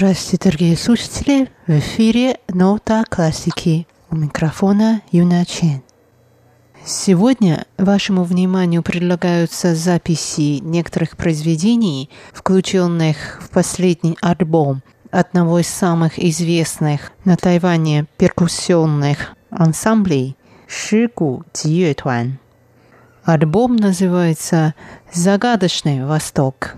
Здравствуйте, дорогие слушатели! В эфире Нота классики. У микрофона Юна Чен. Сегодня вашему вниманию предлагаются записи некоторых произведений, включенных в последний альбом одного из самых известных на Тайване перкуссионных ансамблей Шигу Туан. Альбом называется «Загадочный Восток».